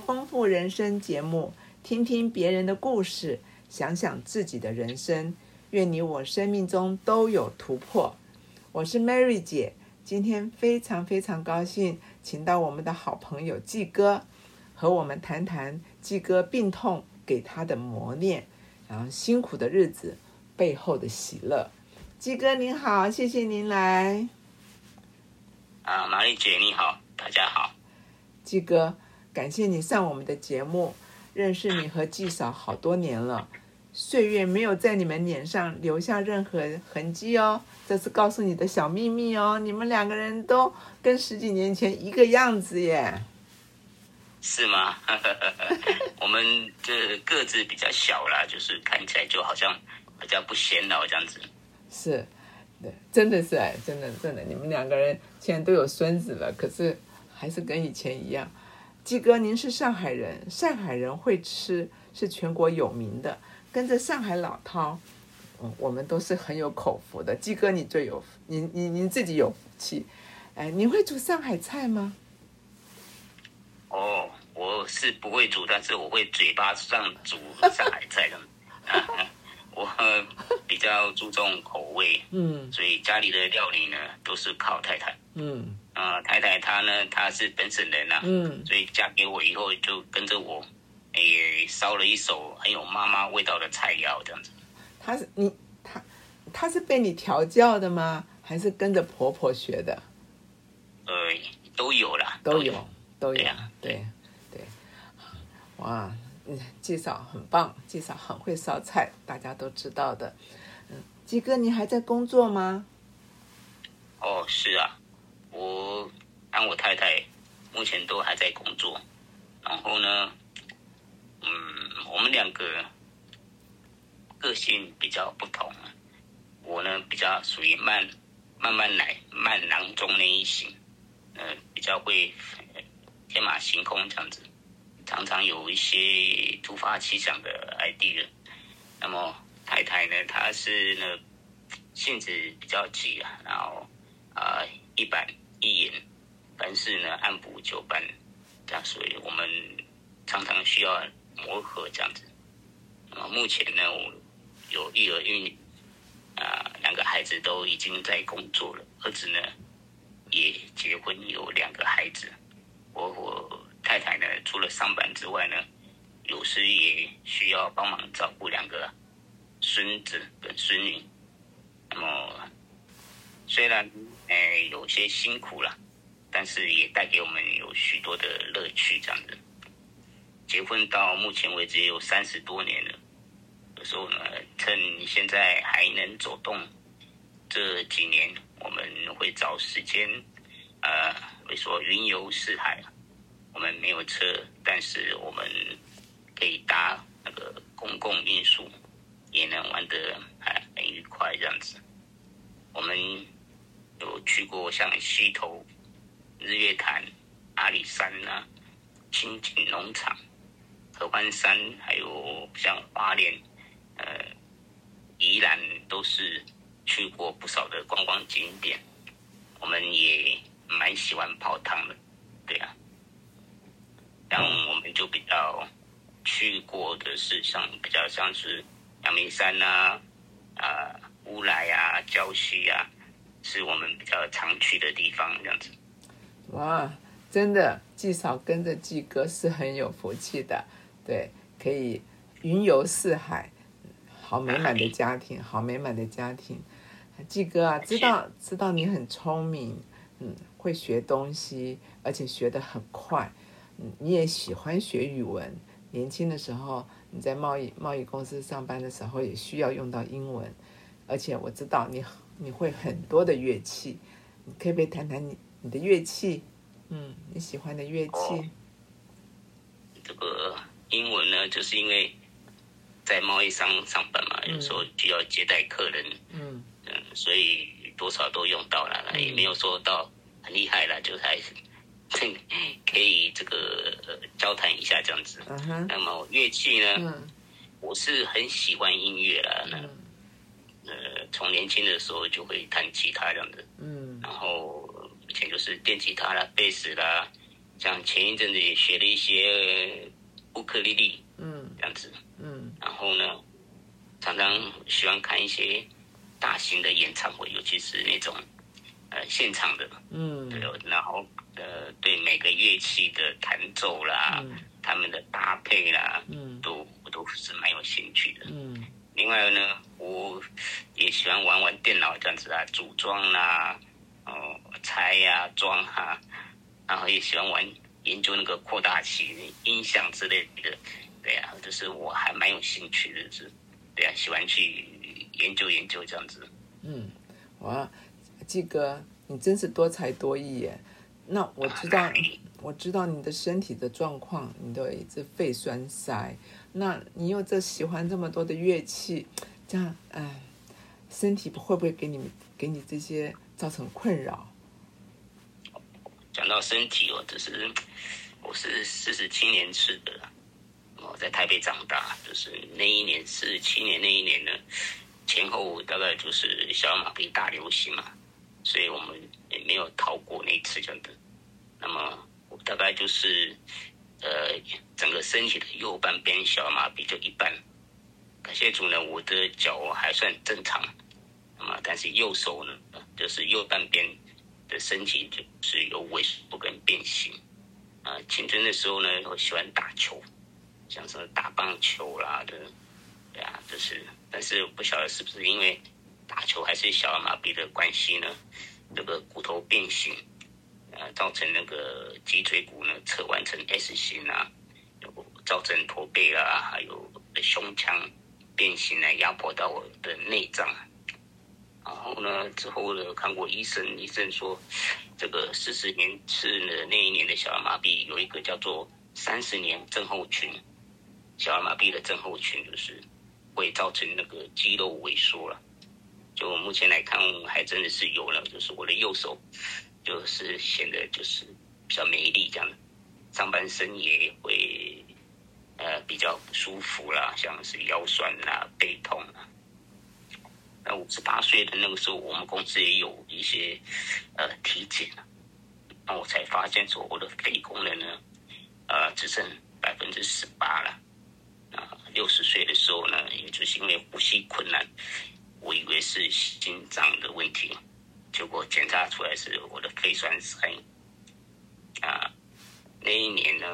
丰富人生节目，听听别人的故事，想想自己的人生。愿你我生命中都有突破。我是 Mary 姐，今天非常非常高兴，请到我们的好朋友季哥，和我们谈谈季哥病痛给他的磨练，然后辛苦的日子背后的喜乐。季哥您好，谢谢您来。啊，玛丽姐你好，大家好。季哥，感谢你上我们的节目，认识你和季嫂好多年了。岁月没有在你们脸上留下任何痕迹哦，这是告诉你的小秘密哦。你们两个人都跟十几年前一个样子耶，是吗？我们这个子比较小啦，就是看起来就好像比较不显老这样子。是，对，真的是哎，真的真的，你们两个人现在都有孙子了，可是还是跟以前一样。季哥，您是上海人，上海人会吃是全国有名的。跟着上海老饕，嗯，我们都是很有口福的。鸡哥，你最有，您您您自己有福气。哎，你会煮上海菜吗？哦，我是不会煮，但是我会嘴巴上煮上海菜的。我比较注重口味，嗯，所以家里的料理呢都是靠太太，嗯，啊，太太她呢她是本省人呐，嗯，所以嫁给我以后就跟着我。也烧了一手很有妈妈味道的菜肴，这样子。她是你，她，她是被你调教的吗？还是跟着婆婆学的？呃，都有啦，都有，都有，对，对。哇，嗯，季嫂很棒，季嫂很会烧菜，大家都知道的。嗯，鸡哥，你还在工作吗？哦，是啊，我跟我太太目前都还在工作，然后呢？嗯，我们两个个性比较不同。我呢比较属于慢慢慢来、慢郎中那一型，呃，比较会天马行空这样子，常常有一些突发奇想的 idea。那么太太呢，她是呢性子比较急啊，然后啊一板一言，凡事呢按部就班，这样，所以我们常常需要。磨合这样子，那么，目前呢，我有一儿一女，啊，两个孩子都已经在工作了，儿子呢也结婚，有两个孩子。我我太太呢，除了上班之外呢，有时也需要帮忙照顾两个孙子跟孙女。那么虽然哎有些辛苦了，但是也带给我们有许多的乐趣，这样的。结婚到目前为止也有三十多年了，有时候呢，趁现在还能走动，这几年我们会找时间，呃，会说云游四海。我们没有车，但是我们可以搭那个公共运输，也能玩得很愉快这样子。我们有去过像溪头、日月潭、阿里山呐、清景农场。合欢山，还有像花莲、呃，宜兰，都是去过不少的观光景点。我们也蛮喜欢泡汤的，对啊。像我们就比较去过的是像比较像是阳明山呐、啊乌来啊、礁溪啊，是我们比较常去的地方，这样子。哇，真的，季嫂跟着季哥是很有福气的。对，可以云游四海，好美满的家庭，好美满的家庭。季哥啊，知道知道你很聪明，嗯，会学东西，而且学得很快。嗯，你也喜欢学语文。年轻的时候你在贸易贸易公司上班的时候也需要用到英文，而且我知道你你会很多的乐器，你可以不可以谈谈你你的乐器？嗯，你喜欢的乐器？这个。英文呢，就是因为在贸易商上班嘛，有时候需要接待客人，嗯嗯，所以多少都用到了，也没有说到很厉害了，就还是可以这个交谈一下这样子。那么乐器呢，我是很喜欢音乐啦，那呃，从年轻的时候就会弹吉他这样子，嗯，然后以前就是电吉他啦、贝斯啦、像前一阵子也学了一些乌克丽丽，嗯。这样子。嗯。然后呢，常常喜欢看一些大型的演唱会，尤其是那种呃现场的，嗯。对，然后呃对每个乐器的弹奏啦，嗯。他们的搭配啦，嗯。都我都是蛮有兴趣的。嗯另外呢，我也喜欢玩玩电脑这样子啊，组装啦、哦拆呀、装啊，然后也喜欢玩研究那个扩大器、音响之类的。对呀、就是我还蛮有兴趣的，是，对呀、喜欢去研究研究这样子。嗯，哇，季哥，你真是多才多艺耶！那我知道，我知道你的身体的状况，你的一直肺栓塞，那你又这喜欢这么多的乐器，这样，哎，身体会不会给你给你这些造成困扰？讲到身体哦，这是我是四十七年次的，我在台北长大，就是那一年四十七年那一年呢，前后大概就是小儿麻痹大流行嘛，所以我们也没有逃过那次这样的。那么我大概就是呃整个身体的右半边小儿麻痹就一半，感谢主呢，我的脚还算正常，那么但是右手呢，就是右半边。的身体就是有萎缩跟变形。啊、青春的时候呢，我喜欢打球，像什么打棒球啦的，对啊，就是，但是不晓得是不是因为打球还是小儿麻痹的关系呢，这个骨头变形，造成那个脊椎骨呢侧弯成 S 型啊，有造成驼背啦，还有胸腔变形来压迫到我的内脏。然后呢，之后呢，看过医生，医生说，这个四十年次的那一年的小儿麻痹有一个叫做三十年症候群，小儿麻痹的症候群就是会造成那个肌肉萎缩了。就目前来看，还真的是有了，就是我的右手就是显得就是比较没力这样，上半身也会呃比较不舒服啦，像是腰酸啊、背痛啊。那五十八岁的那个时候，我们公司也有一些呃体检那我才发现说我的肺功能呢，呃只剩百分之十八了。啊，六十岁的时候呢，也就是因为呼吸困难，我以为是心脏的问题，结果检查出来是我的肺栓塞。啊，那一年呢，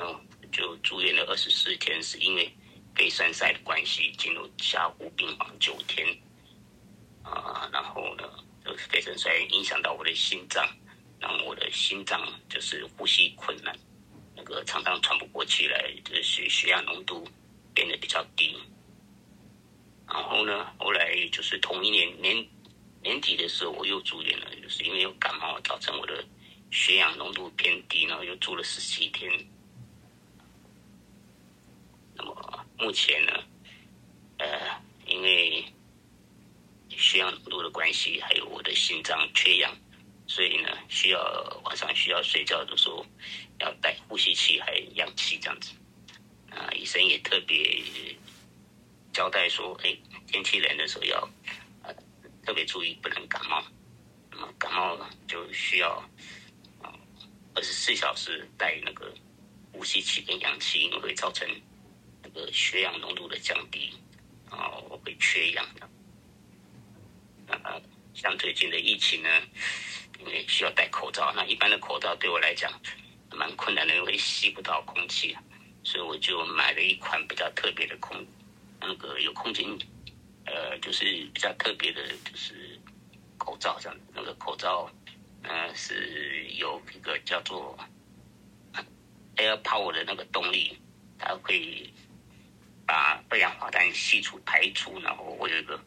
就住院了二十四天，是因为肺栓塞的关系，进入加护病房九天。啊，然后呢，就是肺栓塞影响到我的心脏，让我的心脏就是呼吸困难，那个常常喘不过气来，就是血氧浓度变得比较低。然后呢，后来就是同一年年年底的时候，我又住院了，就是因为有感冒，造成我的血氧浓度偏低，然后又住了十七天。那么目前呢，呃，因为血氧浓度的关系，还有我的心脏缺氧，所以呢，需要晚上需要睡觉的时候要带呼吸器还有氧气这样子。啊，医生也特别交代说，哎，天气冷的时候要特别注意，不能感冒。那么感冒就需要啊二十四小时带那个呼吸器跟氧气，因为会造成那个血氧浓度的降低，然后会缺氧的。呃，像最近的疫情呢，因为需要戴口罩，那一般的口罩对我来讲蛮困难的，因为吸不到空气，所以我就买了一款比较特别的空，那个有空间，呃，就是比较特别的，就是口罩这样，那个口罩，呃，是有一个叫做 Air Power 的那个动力，它可以把二氧化碳吸出排出，然后会有一个。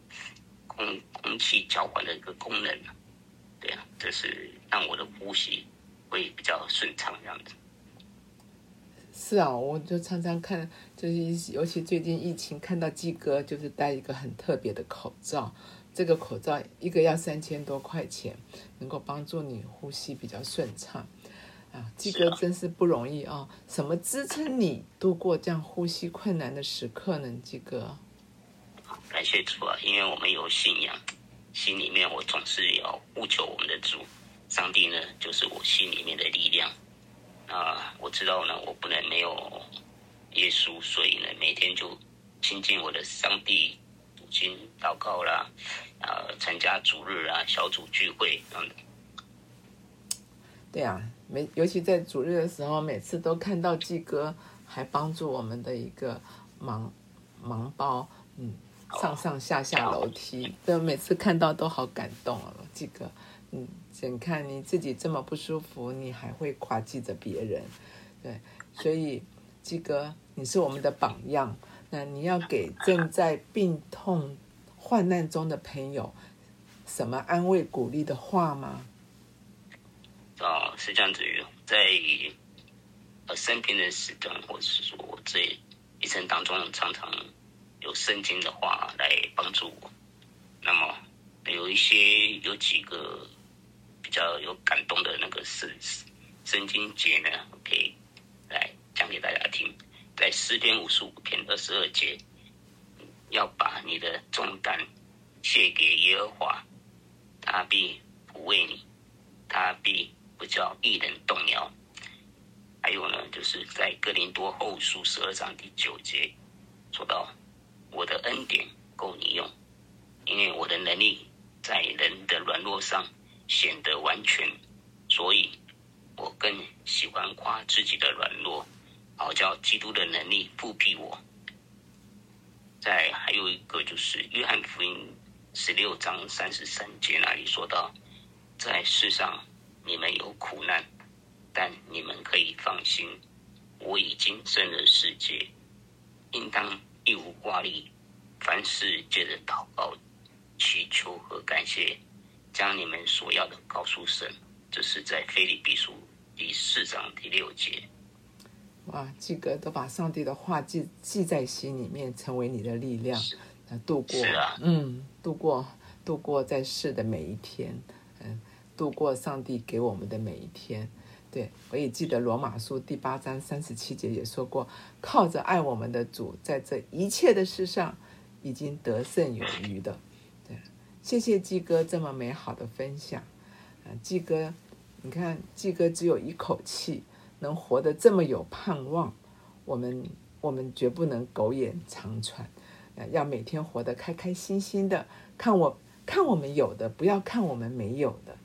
空空气交换的一个功能，对啊，这是让我的呼吸会比较顺畅这样子。是啊，我就常常看，就是尤其最近疫情，看到鸡哥就是戴一个很特别的口罩，这个口罩一个要三千多块钱，能够帮助你呼吸比较顺畅。啊，鸡哥真是不容易啊！什么支撑你度过这样呼吸困难的时刻呢？鸡哥？感谢主啊，因为我们有信仰，心里面我总是要呼求我们的主，上帝呢就是我心里面的力量。啊，我知道呢，我不能没有耶稣，所以呢，每天就亲近我的上帝，读经、祷告啦，啊，参加主日啊、小组聚会等等。对啊，每尤其在主日的时候，每次都看到季哥还帮助我们的一个忙忙包，嗯，上上下下楼梯，对，每次看到都好感动哦，季哥，嗯，眼看你自己这么不舒服，你还会夸记着别人，对，所以季哥你是我们的榜样，那你要给正在病痛患难中的朋友什么安慰鼓励的话吗？啊，是这样子，在呃生病的时段，或者是说我这一生当中，常常有圣经的话来帮助我。那么有一些有几个比较有感动的那个圣圣经节呢，可以来讲给大家听。在诗篇五十五篇二十二节，要把你的重担卸给耶和华，他必抚慰你，他必。不叫一人动摇。还有呢，就是在哥林多后书十二章第九节说到：“我的恩典够你用，因为我的能力在人的软弱上显得完全，所以我更喜欢夸自己的软弱，好叫基督的能力复辟我。”在还有一个就是约翰福音十六章三十三节那里说到：“在世上。”你们有苦难，但你们可以放心，我已经胜了世界。应当一无挂虑，凡事借着祷告、祈求和感谢，将你们所要的告诉神。这是在腓立比书第四章第六节。哇，季哥都把上帝的话记记在心里面，成为你的力量，来度过。是啊，嗯，度过度过在世的每一天，嗯。度过上帝给我们的每一天，对我也记得罗马书第八章三十七节也说过，靠着爱我们的主，在这一切的事上已经得胜有余的。对，谢谢季哥这么美好的分享。啊，季哥，你看季哥只有一口气，能活得这么有盼望，我们我们绝不能苟延残喘，要每天活得开开心心的。看我看我们有的，不要看我们没有的。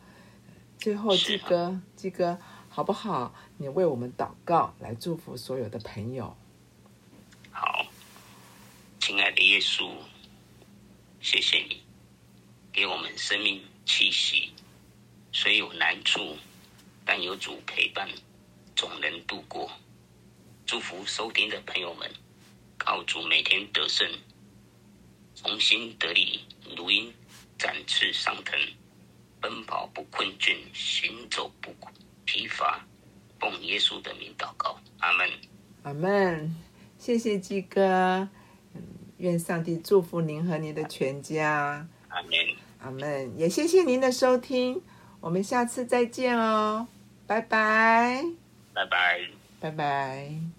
最后，季哥，季哥，好不好？你为我们祷告，来祝福所有的朋友。好，亲爱的耶稣，谢谢你给我们生命气息。虽有难处，但有主陪伴，总能度过。祝福收听的朋友们，靠主每天得胜，重新得力，如鹰展翅上腾。奔跑不困倦，行走不疲乏，奉耶稣的名祷告，阿门。阿门。谢谢鸡哥，愿上帝祝福您和您的全家。阿门。阿门。也谢谢您的收听，我们下次再见哦，拜拜。拜拜。拜拜。